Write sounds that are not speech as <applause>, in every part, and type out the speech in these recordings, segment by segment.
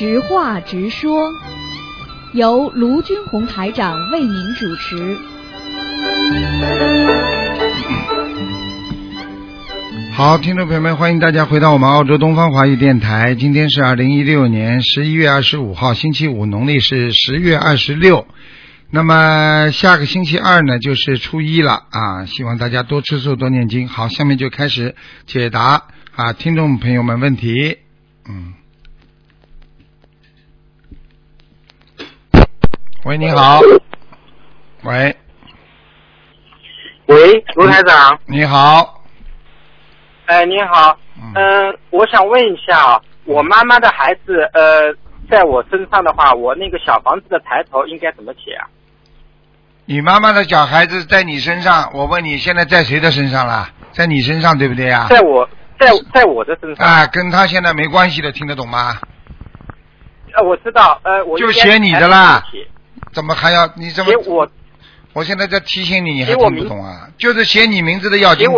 直话直说，由卢军红台长为您主持。<coughs> 好，听众朋友们，欢迎大家回到我们澳洲东方华语电台。今天是二零一六年十一月二十五号，星期五，农历是十月二十六。那么下个星期二呢，就是初一了啊！希望大家多吃素，多念经。好，下面就开始解答啊，听众朋友们问题。嗯，喂，你好，喂，喂，卢台长，你好，哎，你好，嗯。嗯、我想问一下啊，我妈妈的孩子，呃，在我身上的话，我那个小房子的抬头应该怎么写啊？你妈妈的小孩子在你身上，我问你，现在在谁的身上啦？在你身上对不对呀、在我，在在我的身上，啊，跟他现在没关系的，听得懂吗？呃，我知道，呃，我就写你的啦怎么还要你怎么？我，我现在在提醒你，你还听不懂啊？就是写你名字的要经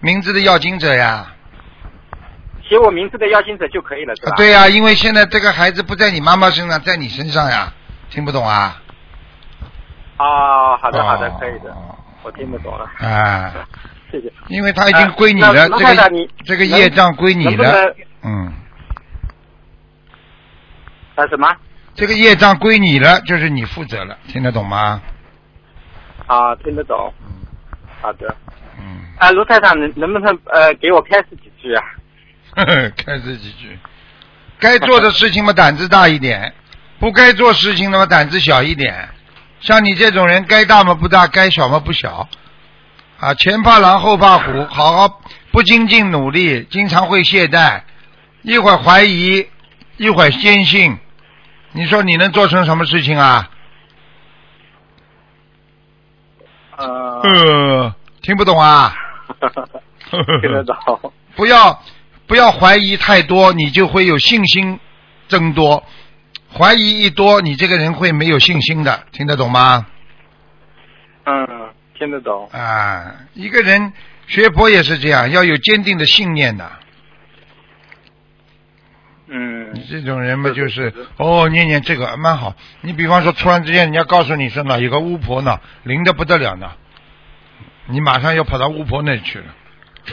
名字的要经者呀。写我名字的要经者就可以了，是吧？啊对呀、因为现在这个孩子不在你妈妈身上，在你身上呀，听不懂啊？啊，好的好的，哦可以的，我听不懂了，啊，谢谢。因为他已经呃归你了，这个这个业障归你了，能不能嗯，啊什么？这个业障归你了，就是你负责了，听得懂吗？啊，听得懂。嗯好的。嗯，啊，卢太太，能能不能呃给我开示几句啊？呵 <laughs> 呵开始几句，该做的事情嘛，胆子大一点；不该做事情的嘛，胆子小一点。像你这种人，该大嘛不大，该小嘛不小。啊，前怕狼后怕虎，好好不精进努力，经常会懈怠，一会儿怀疑，一会儿坚信。你说你能做成什么事情啊？呃，呃，听不懂啊？<laughs> 听得懂。<laughs> 不要不要怀疑太多，你就会有信心增多。怀疑一多，你这个人会没有信心的，听得懂吗？嗯，听得懂。啊，一个人学佛也是这样，要有坚定的信念的。嗯你这种人嘛，就是哦，念念这个蛮好。你比方说，突然之间人家告诉你说呢，有个巫婆呢，灵的不得了呢，你马上要跑到巫婆那里去了。<laughs>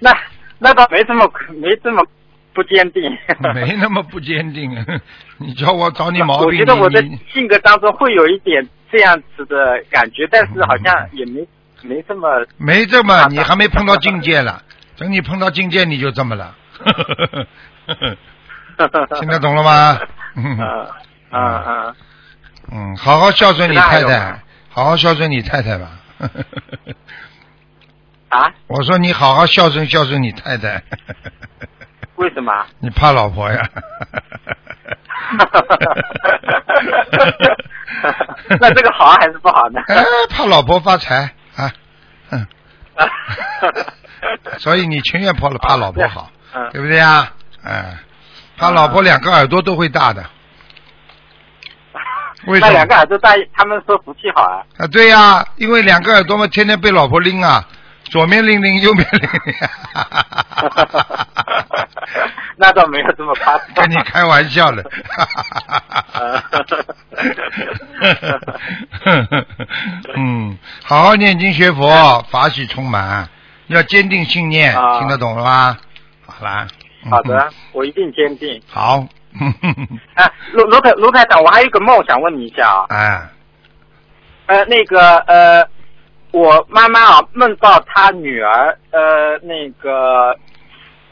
那那倒没这么没这么不坚定。<laughs> 没那么不坚定，<laughs> 你叫我找你毛病我，觉得我的性格当中会有一点这样子的感觉，但是好像也没没这么。没这么，你还没碰到境界了。等你碰到境界，你就这么了。<laughs> 听得懂了吗？嗯嗯 <laughs> 嗯，嗯，好好孝顺你太太，好好孝顺你太太吧。<laughs> 啊？我说你好好孝顺孝顺你太太，为什么？你怕老婆呀？那这个好还是不好呢？哎，怕老婆发财啊，嗯，<laughs> 所以你情愿怕怕老婆好，嗯对不对呀？哎，怕老婆两个耳朵都会大的。为什么那两个耳朵大，他们说福气好啊。啊，对呀、因为两个耳朵嘛，天天被老婆拎啊，左面拎拎，右面拎拎。<laughs> 那倒没有这么夸张。跟你开玩笑的。<laughs> 嗯，好好念经学佛，法喜充满，要坚定信念，啊听得懂了吗？好啦。嗯好的，<laughs> 我一定坚定。好。啊，<laughs> 卢卢台卢台长，我还有一个梦想问你一下啊。哎，呃，那个呃，我妈妈啊梦到她女儿呃那个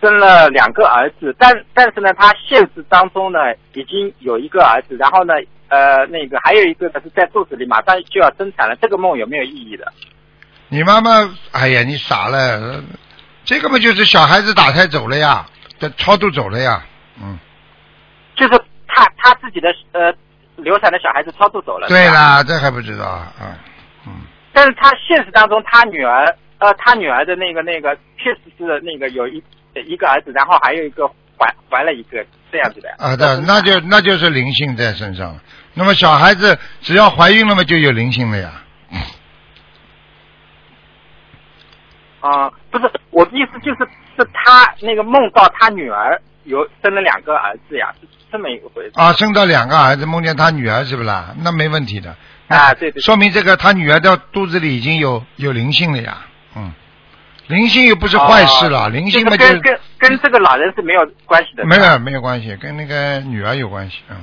生了两个儿子，但但是呢，她现实当中呢已经有一个儿子，然后呢呃那个还有一个呢是在肚子里马上就要生产了，这个梦有没有意义的？你妈妈，哎呀，你傻了，这个嘛就是小孩子打胎走了呀，这超度走了呀，嗯。就是他他自己的呃流产的小孩子超度走了。对啦，这还不知道啊，嗯嗯，但是他现实当中，他女儿呃，他女儿的那个那个确实是那个有一一个儿子，然后还有一个怀怀了一个这样子的。啊，对，那就那就是灵性在身上了。那么小孩子只要怀孕了嘛，就有灵性了呀。啊、不是我的意思就是是他那个梦到他女儿有生了两个儿子呀，是这么一个回事。啊，生到两个儿子，梦见他女儿是不啦？那没问题的。啊，对对。说明这个他女儿的肚子里已经有有灵性了呀，嗯，灵性又不是坏事了，灵性嘛跟跟跟这个老人是没有关系的。没有没有关系，跟那个女儿有关系，嗯。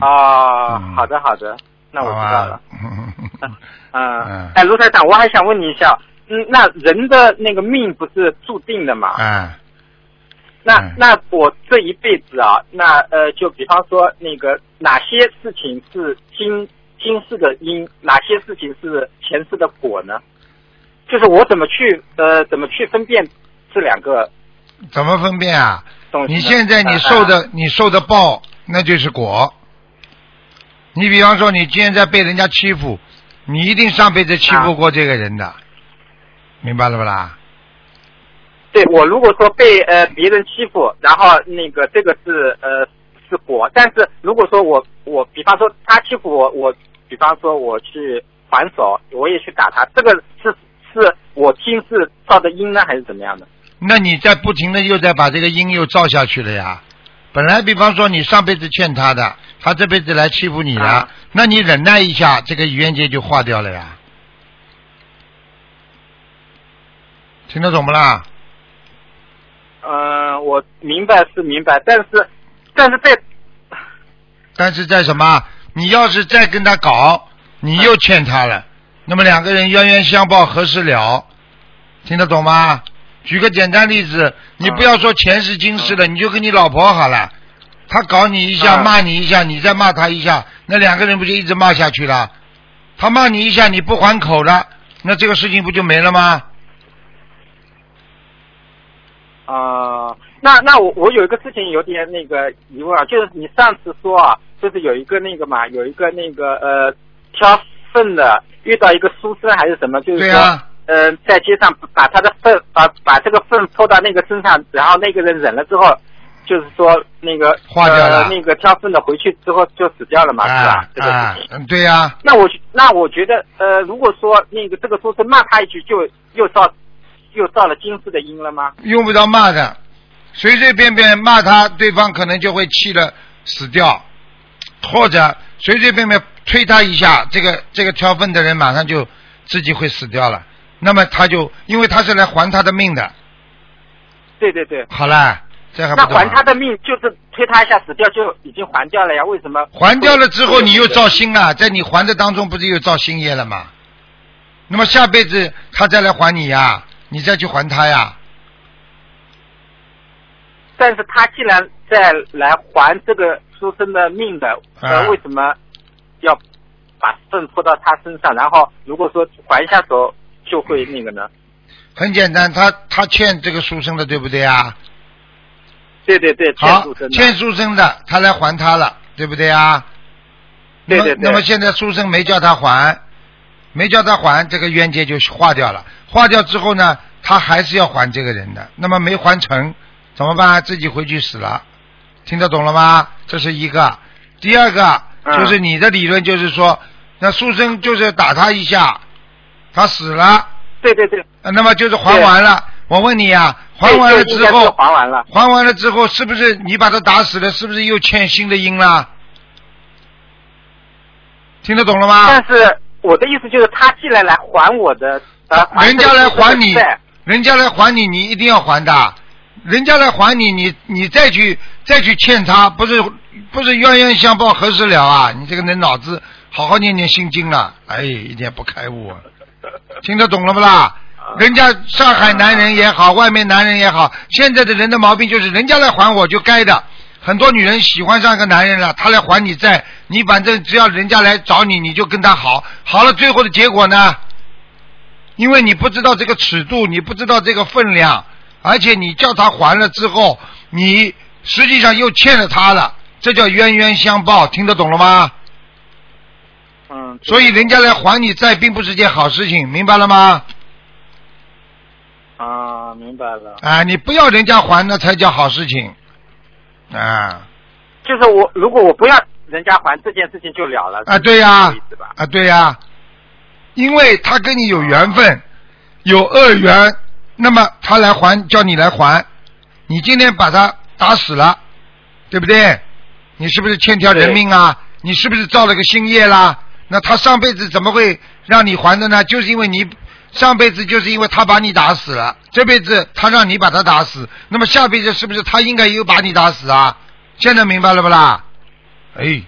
哦，好的好的，那我知道了。<laughs> 嗯 <laughs> 嗯。哎，卢台长，我还想问你一下，嗯，那人的那个命不是注定的嘛？嗯。那那我这一辈子啊，那呃，就比方说那个哪些事情是今今世的因，哪些事情是前世的果呢？就是我怎么去呃怎么去分辨这两个？怎么分辨啊？你现在你受的你受的报，那就是果。你比方说，你现在被人家欺负，你一定上辈子欺负过这个人的，明白了不啦？对我如果说被呃别人欺负，然后那个这个是呃是果，但是如果说我我比方说他欺负我，我比方说我去还手，我也去打他，这个是是我亲自造的因呢，还是怎么样的？那你在不停的又在把这个因又造下去了呀？本来比方说你上辈子欠他的，他这辈子来欺负你了，那你忍耐一下，这个冤结就化掉了呀？听得懂不啦？嗯，我明白是明白，但是，但是在，<laughs> 但是在什么？你要是再跟他搞，你又欠他了，那么两个人冤冤相报何时了？听得懂吗？举个简单例子，你不要说前世今世的，你就跟你老婆好了，他搞你一下，骂你一下，你再骂他一下，那两个人不就一直骂下去了？他骂你一下，你不还口了，那这个事情不就没了吗？啊，那那我我有一个事情有点那个疑问啊，就是你上次说啊，就是有一个那个嘛，有一个那个呃挑粪的遇到一个书生还是什么，就是说，呃，在街上把他的粪把把这个粪泼到那个身上，然后那个人忍了之后，就是说那个化掉了，那个挑粪的回去之后就死掉了嘛，是吧？这个嗯，对呀。那我那我觉得呃，如果说那个这个书生骂他一句，就又造。又造了今世的因了吗？用不着骂的，随随便便骂他，对方可能就会气的死掉，或者随随便便推他一下，这个这个挑粪的人马上就自己会死掉了。那么他就因为他是来还他的命的。对对对。好了，这还那还他的命就是推他一下死掉就已经还掉了呀？为什么？还掉了之后你又造新啊？在你还的当中不是又造新业了吗？那么下辈子他再来还你呀？你再去还他呀？但是他既然再来还这个书生的命的，那为什么要把粪泼到他身上？然后如果说还一下手就会那个呢？很简单，他他欠这个书生的，对不对啊？对对对，好，欠书生的，他来还他了，对不对啊？对对对。那么现在书生没叫他还。没叫他还，这个冤结就化掉了。化掉之后呢，他还是要还这个人的。那么没还成，怎么办？自己回去死了。听得懂了吗？这是一个。第二个就是你的理论，就是说，那书生就是打他一下，他死了。对对对。那么就是还完了。我问你啊，还完了之后，还完了。还完了之后，是不是你把他打死了？是不是又欠新的因了？听得懂了吗？但是。我的意思就是，他既然来还我的，呃，人家来还你，人家来还你，你一定要还的。人家来还你，你你再去再去欠他，不是不是冤冤相报何时了啊？你这个人脑子好好念念心经了，哎，一点不开悟，听得懂了不啦？人家上海男人也好，外面男人也好，现在的人的毛病就是，人家来还我就该的。很多女人喜欢上一个男人了，他来还你债，你反正只要人家来找你，你就跟他好，好了，最后的结果呢？因为你不知道这个尺度，你不知道这个分量，而且你叫他还了之后，你实际上又欠了他了，这叫冤冤相报，听得懂了吗？嗯。所以人家来还你债，并不是件好事情，明白了吗？啊，明白了。啊，你不要人家还，那才叫好事情。啊，就是我，如果我不要人家还这件事情就了了啊，对呀，啊，对呀，因为他跟你有缘分，有恶缘，那么他来还，叫你来还，你今天把他打死了，对不对？你是不是欠条人命啊？你是不是造了个新业啦？那他上辈子怎么会让你还的呢？就是因为你上辈子就是因为他把你打死了，这辈子他让你把他打死，那么下辈子是不是他应该又把你打死啊？现在明白了不啦？哎，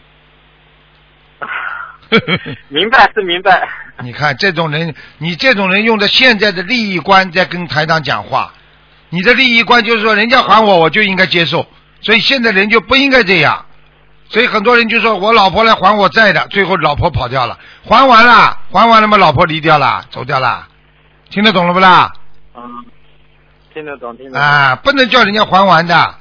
<laughs> 明白是明白。你看这种人，你这种人用的现在的利益观在跟台长讲话，你的利益观就是说人家还我，我就应该接受，所以现在人就不应该这样，所以很多人就说我老婆来还我债的，最后老婆跑掉了，还完了，还完了吗，老婆离掉了，走掉了，听得懂了不啦？嗯，听得懂，听得懂。啊，不能叫人家还完的，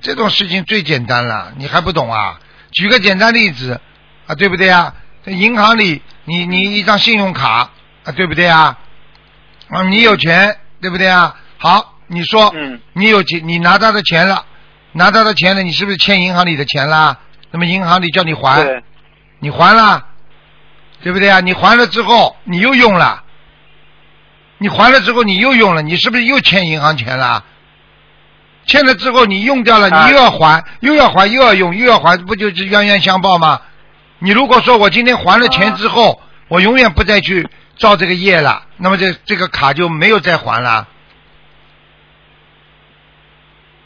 这种事情最简单了，你还不懂啊？举个简单例子啊，对不对啊？在银行里，你你一张信用卡啊，对不对啊？啊，你有钱，对不对啊？好，你说，嗯你有钱，你拿他的钱了，拿他的钱了，你是不是欠银行里的钱啦？那么银行里叫你还，你还了，对不对啊？你还了之后，你又用了，你还了之后，你又用了，你是不是又欠银行钱了？欠了之后你用掉了，啊你又要还，又要还，又要用，又要还，不就是冤冤相报吗？你如果说我今天还了钱之后，我永远不再去造这个业了，那么这这个卡就没有再还了。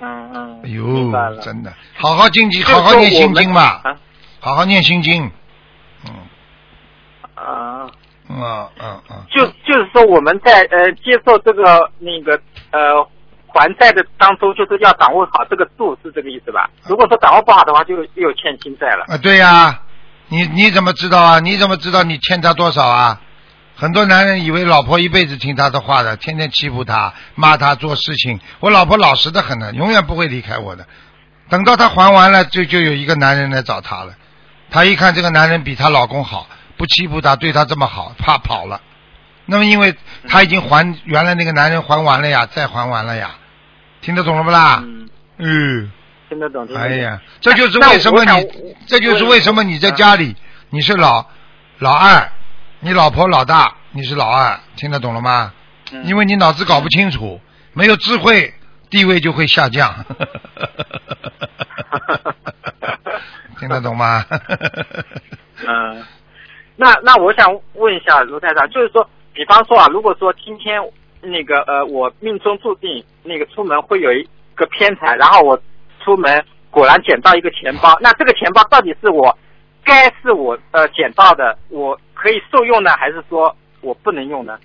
嗯嗯。哎呦真的，好好经济，好好念心经吧，啊好好念心经。嗯啊，嗯嗯嗯，就就是说我们在呃接受这个那个呃还债的当中，就是要掌握好这个度，是这个意思吧？如果说掌握不好的话，就又有欠新债了。啊，对呀、你你怎么知道啊？你怎么知道你欠他多少啊？很多男人以为老婆一辈子听他的话的，天天欺负他、骂他做事情。我老婆老实的很呢，永远不会离开我的。等到他还完了，就就有一个男人来找他了。他一看这个男人比她老公好，不欺负他，对他这么好，怕跑了。那么因为他已经还原来那个男人还完了呀，再还完了呀，听得懂了不啦？嗯，嗯。听得懂，听得懂。哎呀，这就是为什么你，这就是为什么你在家里你是老老二，你老婆老大，你是老二，听得懂了吗？嗯因为你脑子搞不清楚，没有智慧，地位就会下降。<laughs> <laughs> 听得懂吗？<laughs> 嗯，那那我想问一下卢太长，就是说，比方说啊，如果说今天那个呃，我命中注定那个出门会有一个偏财，然后我出门果然捡到一个钱包，那这个钱包到底是我该是我呃捡到的，我可以受用呢，还是说我不能用呢？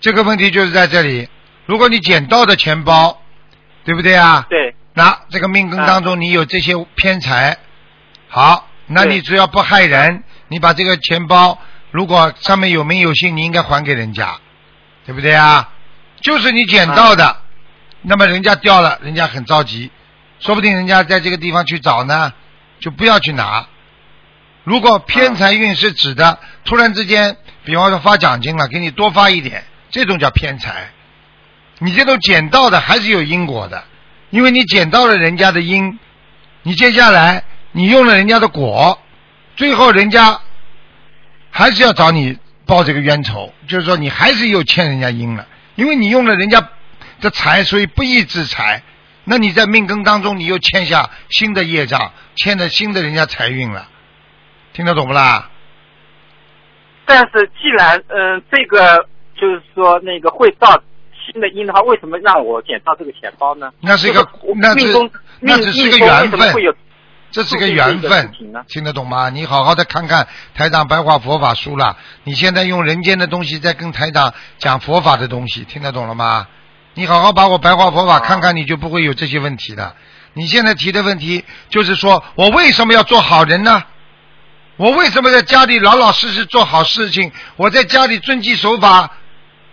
这个问题就是在这里。如果你捡到的钱包，对不对啊？对，那这个命根当中你有这些偏财，好，那你只要不害人，你把这个钱包如果上面有名有姓，你应该还给人家，对不对啊？就是你捡到的，那么人家掉了，人家很着急，说不定人家在这个地方去找呢，就不要去拿。如果偏财运是指的突然之间，比方说发奖金了，给你多发一点，这种叫偏财。你这种捡到的还是有因果的，因为你捡到了人家的因，你接下来你用了人家的果，最后人家还是要找你报这个冤仇，就是说你还是又欠人家阴了，因为你用了人家的财，所以不义之财，那你在命根当中你又欠下新的业障，欠了新的人家财运了，听得懂不啦？但是既然嗯、呃这个就是说那个会造新的因的话，为什么让我捡到这个钱包呢？那是一个就是那是命中命那只是个命中为缘分这是个缘分听得懂吗？你好好的看看台长白话佛法书了。你现在用人间的东西在跟台长讲佛法的东西，听得懂了吗？你好好把我白话佛法啊看看，你就不会有这些问题的。你现在提的问题就是说我为什么要做好人呢？我为什么在家里老老实实做好事情？我在家里遵纪守法，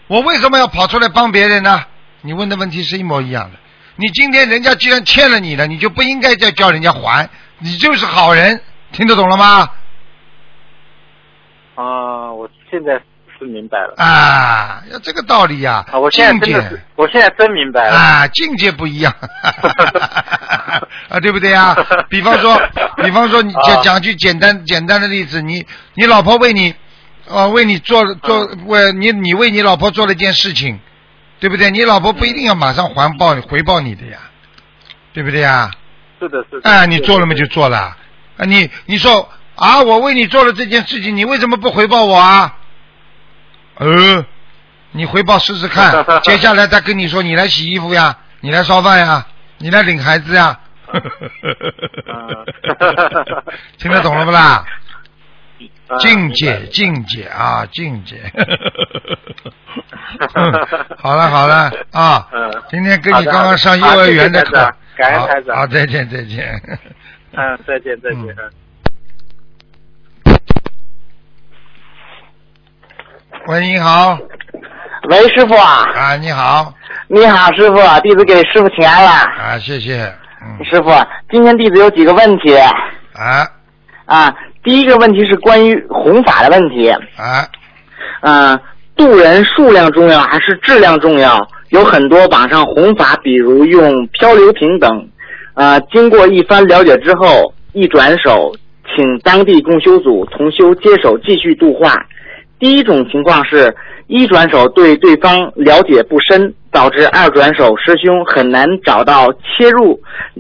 我为什么要跑出来帮别人呢？你问的问题是一模一样的。你今天人家既然欠了你了，你就不应该再叫人家还，你就是好人，听得懂了吗？啊，我现在是明白了。啊，要这个道理呀、啊，我现在境界真的是，我现在真明白了。啊，境界不一样 <laughs> <laughs> 啊，对不对啊？比方说，<laughs> 比方说，你讲啊讲句简单简单的例子，你你老婆为你，呃，为你做做为你你为你老婆做了一件事情，对不对？你老婆不一定要马上还报回报你的呀，对不对呀？是的，是的。哎，你做了吗？就做了。啊，你你说啊，我为你做了这件事情，你为什么不回报我啊？呃，你回报试试看。<laughs> 接下来他跟你说，你来洗衣服呀，你来烧饭呀，你来领孩子呀。听得懂了不啦？境界，境界啊，境界。<laughs> 好了好了啊，今天跟你刚刚上幼儿园的课，感恩台长。好，再见再见。嗯，再见再见。喂，你好。喂，师傅啊。啊，你好。你好，师傅，弟子给师傅请安了。啊，谢谢。嗯。师傅，今天弟子有几个问题。啊。啊，第一个问题是关于弘法的问题。啊。嗯，渡人数量重要还是质量重要？有很多网上弘法，比如用漂流瓶等。啊，经过一番了解之后，一转手，请当地共修组同修接手继续度化。第一种情况是，一转手对对方了解不深，导致二转手师兄很难找到切入，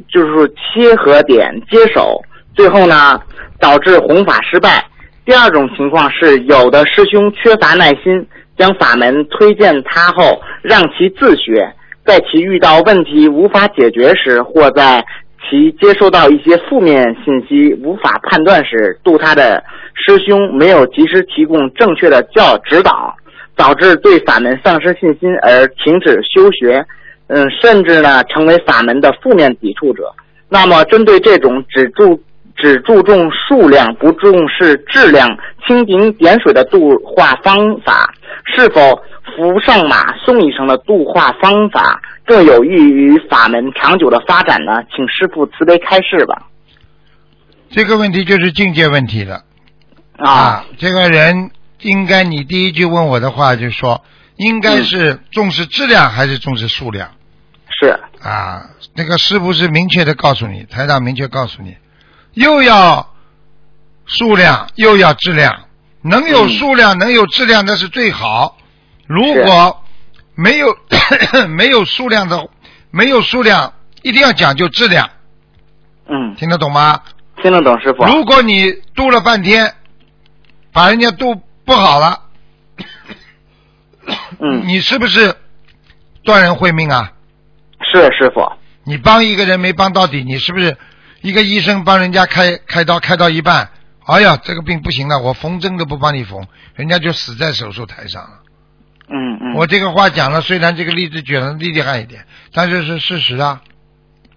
就是说切合点接手，最后呢导致弘法失败。第二种情况是，有的师兄缺乏耐心，将法门推荐他后，让其自学。在其遇到问题无法解决时，或在其接收到一些负面信息无法判断时，度他的师兄没有及时提供正确的教指导，导致对法门丧失信心而停止修学，嗯，甚至呢成为法门的负面抵触者。那么，针对这种只注只注重数量不重视质量、蜻蜓点水的度化方法，是否？扶上马送一程的度化方法更有益于法门长久的发展呢？请师傅慈悲开示吧。这个问题就是境界问题了啊！这个人应该，你第一句问我的话就说，应该是重视质量还是重视数量？是啊，那个师傅是明确的告诉你，台长明确告诉你，又要数量又要质量，能有数量能有质量那是最好。如果没有 <coughs> 没有数量的，没有数量，一定要讲究质量。嗯，听得懂吗？听得懂，师傅。如果你度了半天，把人家度不好了，嗯，<coughs> 你是不是断人慧命啊？是师傅。你帮一个人没帮到底，你是不是一个医生帮人家开开刀开到一半，哎呀，这个病不行了，我缝针都不帮你缝，人家就死在手术台上了。嗯嗯，我这个话讲了，虽然这个例子举的厉害一点，但是是事实啊。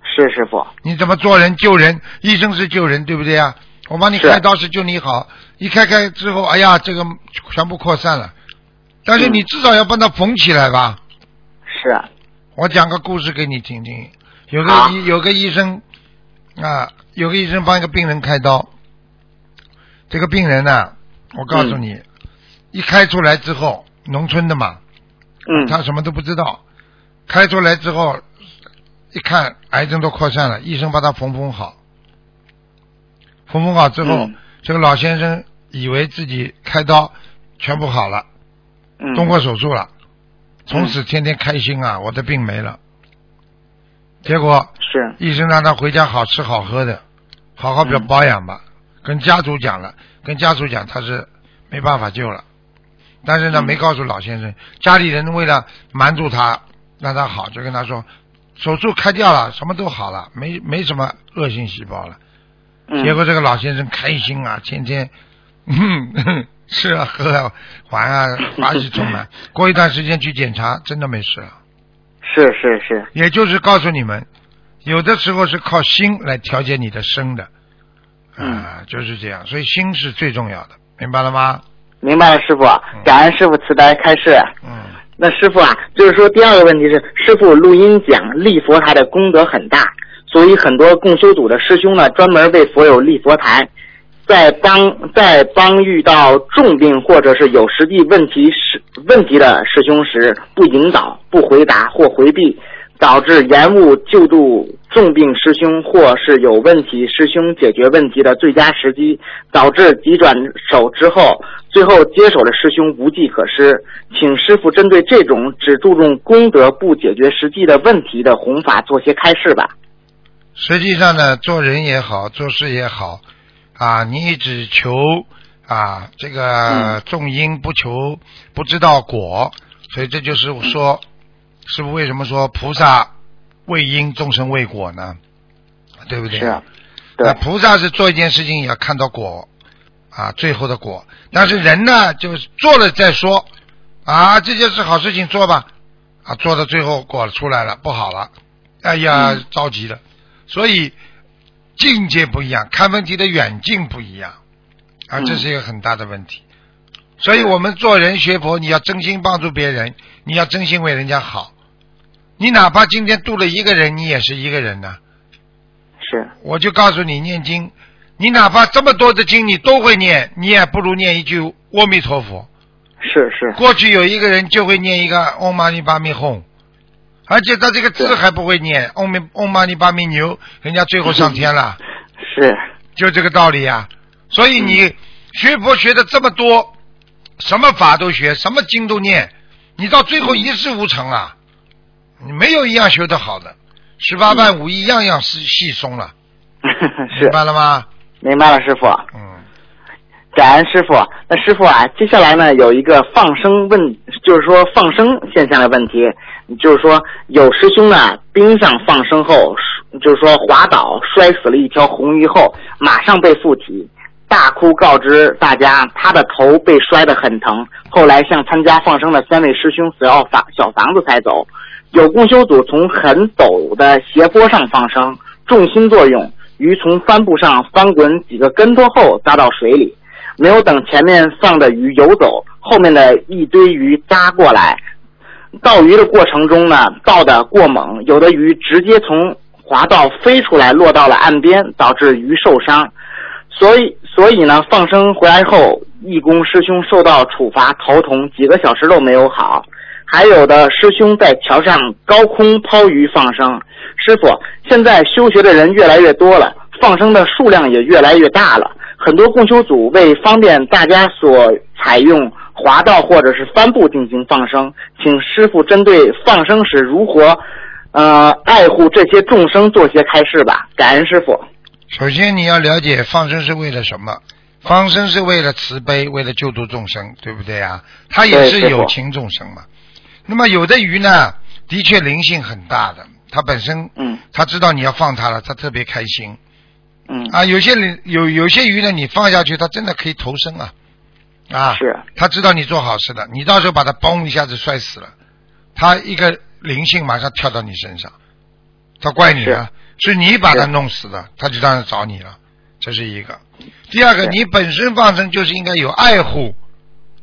是师傅。你怎么做人救人？医生是救人，对不对啊？我帮你开刀是救你好，一开开之后，哎呀，这个全部扩散了。但是你至少要帮他缝起来吧。是。我讲个故事给你听听。有个医有个医生啊，有个医生帮一个病人开刀。这个病人呢，我告诉你，一开出来之后。农村的嘛，嗯，他什么都不知道，开出来之后，一看癌症都扩散了，医生把他缝缝好，缝缝好之后，这个老先生以为自己开刀全部好了，动过手术了，从此天天开心啊，我的病没了。结果是医生让他回家好吃好喝的，好好表保养吧，跟家属讲了，跟家属讲他是没办法救了。但是呢，没告诉老先生，家里人为了瞒住他，让他好，就跟他说，手术开掉了，什么都好了，没没什么恶性细胞了。结果这个老先生开心啊，天天 <laughs> 吃啊喝啊玩啊，<laughs> 欢喜充满。过一段时间去检查，真的没事了。是是是。也就是告诉你们，有的时候是靠心来调节你的身的，啊，就是这样。所以心是最重要的，明白了吗？明白了，师傅，感恩师傅慈悲开示。嗯，那师傅啊，就是说第二个问题是，师傅录音讲立佛台的功德很大，所以很多共修组的师兄呢，专门为佛友立佛台，在帮在帮遇到重病或者是有实际问题时问题的师兄时，不引导、不回答或回避。导致延误救助重病师兄或是有问题师兄解决问题的最佳时机，导致急转手之后，最后接手的师兄无计可施。请师傅针对这种只注重功德不解决实际的问题的弘法做些开示吧。实际上呢，做人也好，做事也好，啊，你只求啊这个种因不求不知道果，所以这就是我说，师傅为什么说菩萨为因，众生为果呢？对不对？是啊，对那，菩萨是做一件事情也要看到果啊，最后的果。但是人呢，就是做了再说啊，这件事好事情做吧啊，做到最后果出来了不好了，哎呀，嗯着急了。所以境界不一样，看问题的远近不一样啊，嗯这是一个很大的问题。所以我们做人学佛，你要真心帮助别人，你要真心为人家好。你哪怕今天度了一个人，你也是一个人呢、是，我就告诉你，念经，你哪怕这么多的经你都会念，你也不如念一句阿弥陀佛。是是，过去有一个人就会念一个嗡嘛呢叭咪吽，而且他这个字还不会念，嗡咪嗡嘛尼巴咪牛，人家最后上天了，<laughs> 是，就这个道理呀、所以嗯你学佛学的这么多，什么法都学，什么经都念，你到最后一事无成啊！你没有一样修得好的，十八般武艺样样是细松了，<laughs> 明，白了吗？明白了，师傅。嗯。感恩师傅。那师傅啊，接下来呢有一个放生问，就是说放生现象的问题，就是说有师兄呢冰上放生后，就是说滑倒摔死了一条红鱼后，马上被附体，大哭告知大家他的头被摔得很疼，后来向参加放生的三位师兄索要房小房子才走。有共修组从很陡的斜坡上放生，重心作用，鱼从帆布上翻滚几个跟头后扎到水里。没有等前面放的鱼游走，后面的一堆鱼扎过来。倒鱼的过程中呢，倒的过猛，有的鱼直接从滑道飞出来，落到了岸边，导致鱼受伤。所以，所以呢，放生回来后，义工师兄受到处罚，头痛，几个小时都没有好。还有的师兄在桥上高空抛鱼放生。师傅，现在修学的人越来越多了，放生的数量也越来越大了。很多供修组为方便大家所采用滑道或者是帆布进行放生，请师傅针对放生时如何呃爱护这些众生做些开示吧。感恩师傅。首先你要了解放生是为了什么？放生是为了慈悲，为了救度众生，对不对啊？它也是有情众生嘛。那么有的鱼呢，的确灵性很大的，它本身嗯它知道你要放它了，它特别开心嗯啊。有些灵有有些鱼呢，你放下去，它真的可以投生啊啊！是他知道你做好事的，你到时候把他嘣一下子摔死了，他一个灵性马上跳到你身上，他怪你了，是你把他弄死的，他就当然找你了，这是一个。第二个，你本身放生就是应该有爱护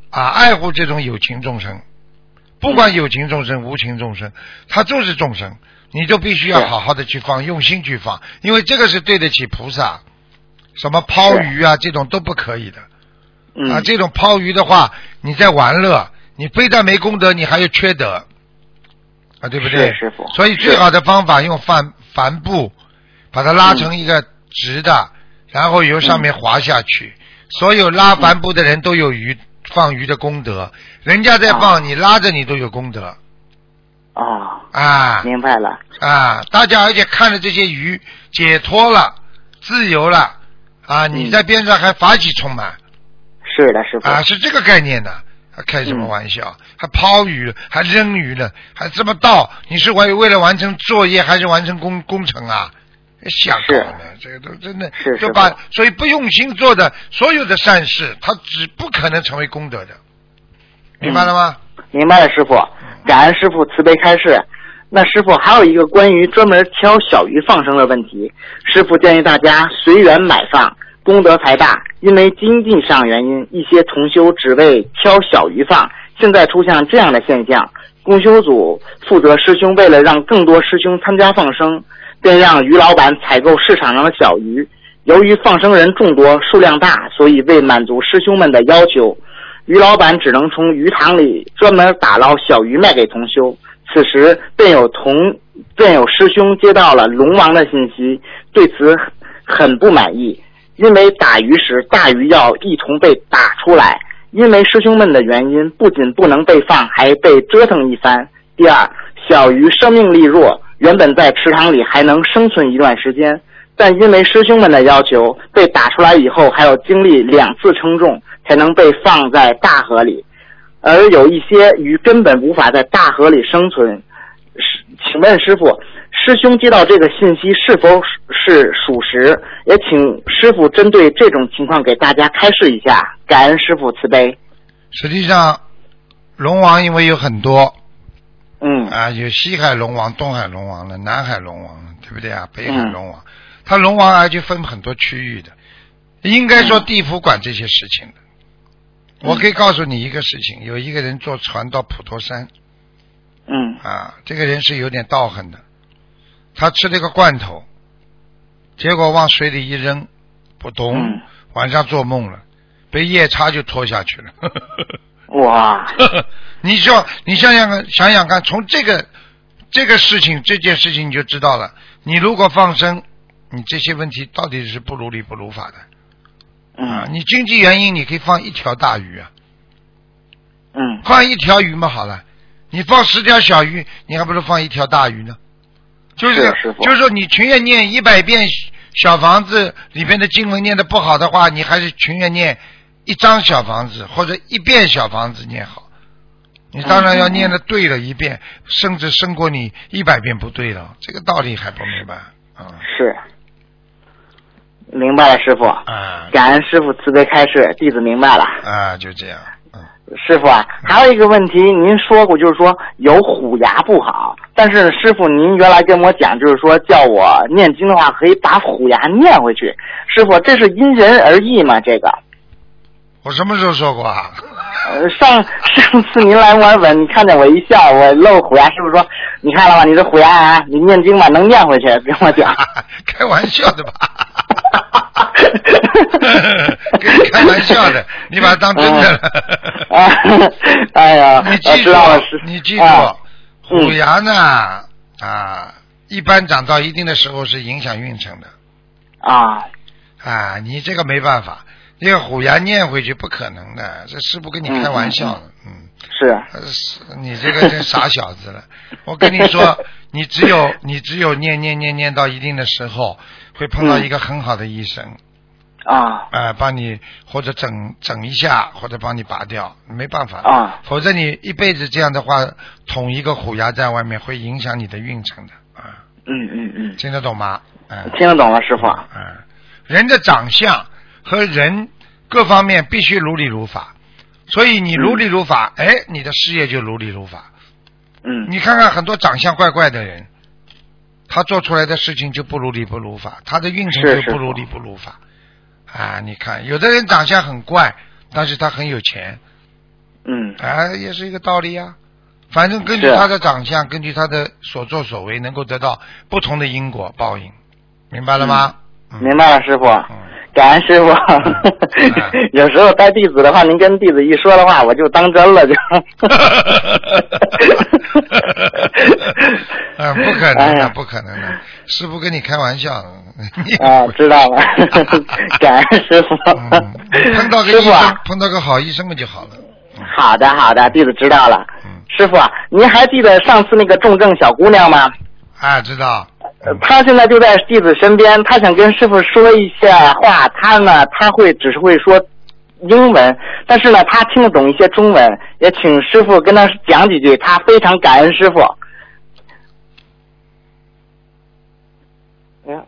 啊，爱护这种有情众生，不管有情众生、无情众生，他就是众生，你就必须要好好的去放，用心去放，因为这个是对得起菩萨。什么抛鱼啊，这种都不可以的。嗯啊，这种抛鱼的话，你在玩乐，你非但没功德，你还有缺德，啊，对不对？是师傅所以最好的方法用帆帆布把它拉成一个直的，然后由上面滑下去。所有拉帆布的人都有鱼放鱼的功德，人家在放，你拉着你都有功德哦，啊明白了。啊！大家而且看着这些鱼解脱了、自由了啊，你嗯在边上还法喜充满。是的，师傅。啊，是这个概念的，还开什么玩笑？还抛鱼，还扔鱼呢，还这么倒？你是为为了完成作业，还是完成工工程啊？想搞呢，这个都真的是就把，所以不用心做的所有的善事，它只不可能成为功德的，明白了吗？明白了，师傅。感恩师傅慈悲开示。那师傅还有一个关于专门挑小鱼放生的问题，师傅建议大家随缘买放，功德才大。因为经济上原因，一些同修只为挑小鱼放，现在出现这样的现象。公修组负责师兄为了让更多师兄参加放生，便让鱼老板采购市场上的小鱼。由于放生人众多，数量大，所以为满足师兄们的要求，鱼老板只能从鱼塘里专门打捞小鱼卖给同修。此时便有同便有师兄接到了龙王的信息，对此很不满意，因为打鱼时大鱼要一同被打出来。因为师兄们的原因，不仅不能被放，还被折腾一番。第二，小鱼生命力弱，原本在池塘里还能生存一段时间，但因为师兄们的要求，被打出来以后还要经历两次称重，才能被放在大河里。而有一些鱼根本无法在大河里生存。是，请问师傅，师兄接到这个信息是否是属实？也请师傅针对这种情况给大家开示一下。感恩师傅慈悲。实际上，龙王因为有很多嗯啊，有西海龙王、东海龙王了、南海龙王了，对不对啊？北海嗯龙王，它龙王还就分很多区域的。应该说地府管这些事情的。我可以告诉你一个事情：有一个人坐船到普陀山嗯啊，这个人是有点道行的，他吃了个罐头，结果往水里一扔，不动，嗯晚上做梦了，被夜叉就拖下去了。<laughs> 哇 <laughs> 你说，你想想看，想想看，从这个这个事情这件事情你就知道了。你如果放生，你这些问题到底是不如理不如法的啊！嗯你经济原因你可以放一条大鱼啊，嗯放一条鱼嘛好了。你放十条小鱼，你还不如放一条大鱼呢。就是是就是说，你情愿念一百遍小房子里边的经文念的不好的话，你还是情愿念一张小房子或者一遍小房子念好。你当然要念的对了一遍，甚至胜过你一百遍不对了，这个道理还不明白啊是，明白了，师傅。啊感恩师傅慈悲开示，弟子明白了。啊！就这样，嗯，师傅啊，还有一个问题，您说过就是说有虎牙不好，但是师傅您原来跟我讲，就是说叫我念经的话可以把虎牙念回去。师傅，这是因人而异吗？这个？我什么时候说过啊？呃，上 <laughs> 上次您来墨尔本，你看见我一笑，我露虎牙，师傅说，你看了吧？你这虎牙啊，你念经吧，能念回去，跟我讲。<laughs> 开玩笑的吧？<laughs> 跟 <laughs> 你开玩笑的，你把它当真的了。啊，<laughs> 哎呀，你记住你记住啊，虎牙呢啊，一般长到一定的时候是影响运程的啊，啊，你这个没办法，这个虎牙念回去不可能的，这师傅跟你开玩笑的，嗯。是，啊是你这个真傻小子了！<laughs> 我跟你说，你只有你只有念念念念到一定的时候，会碰到一个很好的医生，啊呃、帮你或者整整一下，或者帮你拔掉，没办法，啊，否则你一辈子这样的话，捅一个虎牙在外面，会影响你的运程的啊，嗯嗯嗯，听得懂吗？嗯听得懂了，师傅。嗯，人的长相和人各方面必须如理如法，所以你如理如法，哎，你的事业就如理如法。嗯你看看很多长相怪怪的人，他做出来的事情就不如理不如法，他的运程就不如理不如法。啊，你看，有的人长相很怪，但是他很有钱，嗯。啊，也是一个道理呀、反正根据他的长相，根据他的所作所为，能够得到不同的因果报应，明白了吗？嗯。明白了，师傅。嗯感恩师傅。<laughs> 有时候带弟子的话，您跟弟子一说的话，我就当真了，就。啊，<laughs> 不可能的，不可能的，师傅跟你开玩笑。你 <laughs> 啊，知道了，感恩师傅。嗯，碰到个医生师傅啊，，碰到个好医生嘛就好了。好的好的，弟子知道了。嗯，师傅啊，您还记得上次那个重症小姑娘吗？啊，知道。呃她现在就在弟子身边，他想跟师傅说一下话。他呢，他会只是会说英文，但是呢，他听得懂一些中文，也请师傅跟他讲几句。他非常感恩师傅。Yeah.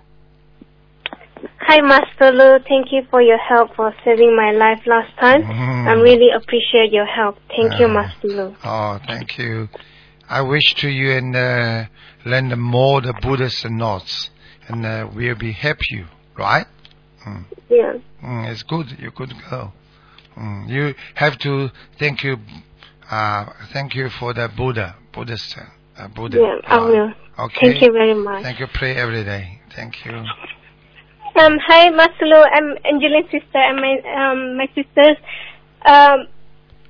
Hi, Master Lu. Thank you for your help for saving my life last time. Mhm. I really appreciate your help. Thank you, Uh, Master Lu. Oh, thank you. I wish to you and uh, learn more the Buddhist notes, and uh, we'll be happy, right? Mm. Yeah. Mm, it's good. You're good girl. Mm, you have to thank you, uh, thank you for the Buddha, Buddhist, uh, Buddha. Yeah, I will. Okay. Thank you very much. Thank you. Pray every day. Thank you. Um, hi, Lu. I'm Angeline's sister and my um my sisters. Um,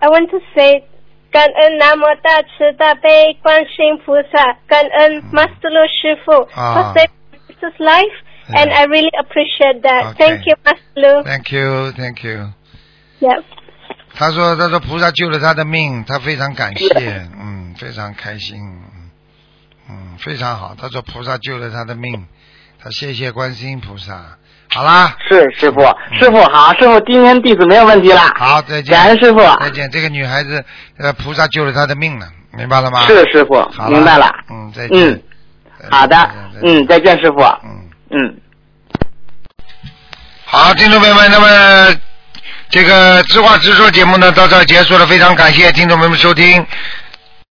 I want to say. 感恩南无大慈大悲观世音菩萨，感恩 Master Lu 师傅 Ah. for saving my sister's life, and I really appreciate that. Thank you, Master Lu. Thank you. Thank you. Yeah. 他说：“他说菩萨救了他的命，他非常感谢，嗯，非常开心，嗯嗯，非常好。他说菩萨救了他的命，他谢谢观世音菩萨。好啦，是师傅，师傅好，师傅今天弟子没有问题了。好，再见。感恩师傅。再见。这个女孩子，呃，菩萨救了她的命了，明白了吗？是师傅好，明白了。嗯，再见。嗯，好的嗯，再见，师傅。嗯。嗯。好，听众朋友们，那么这个知话直说节目呢到这儿结束了，非常感谢听众朋友们收听。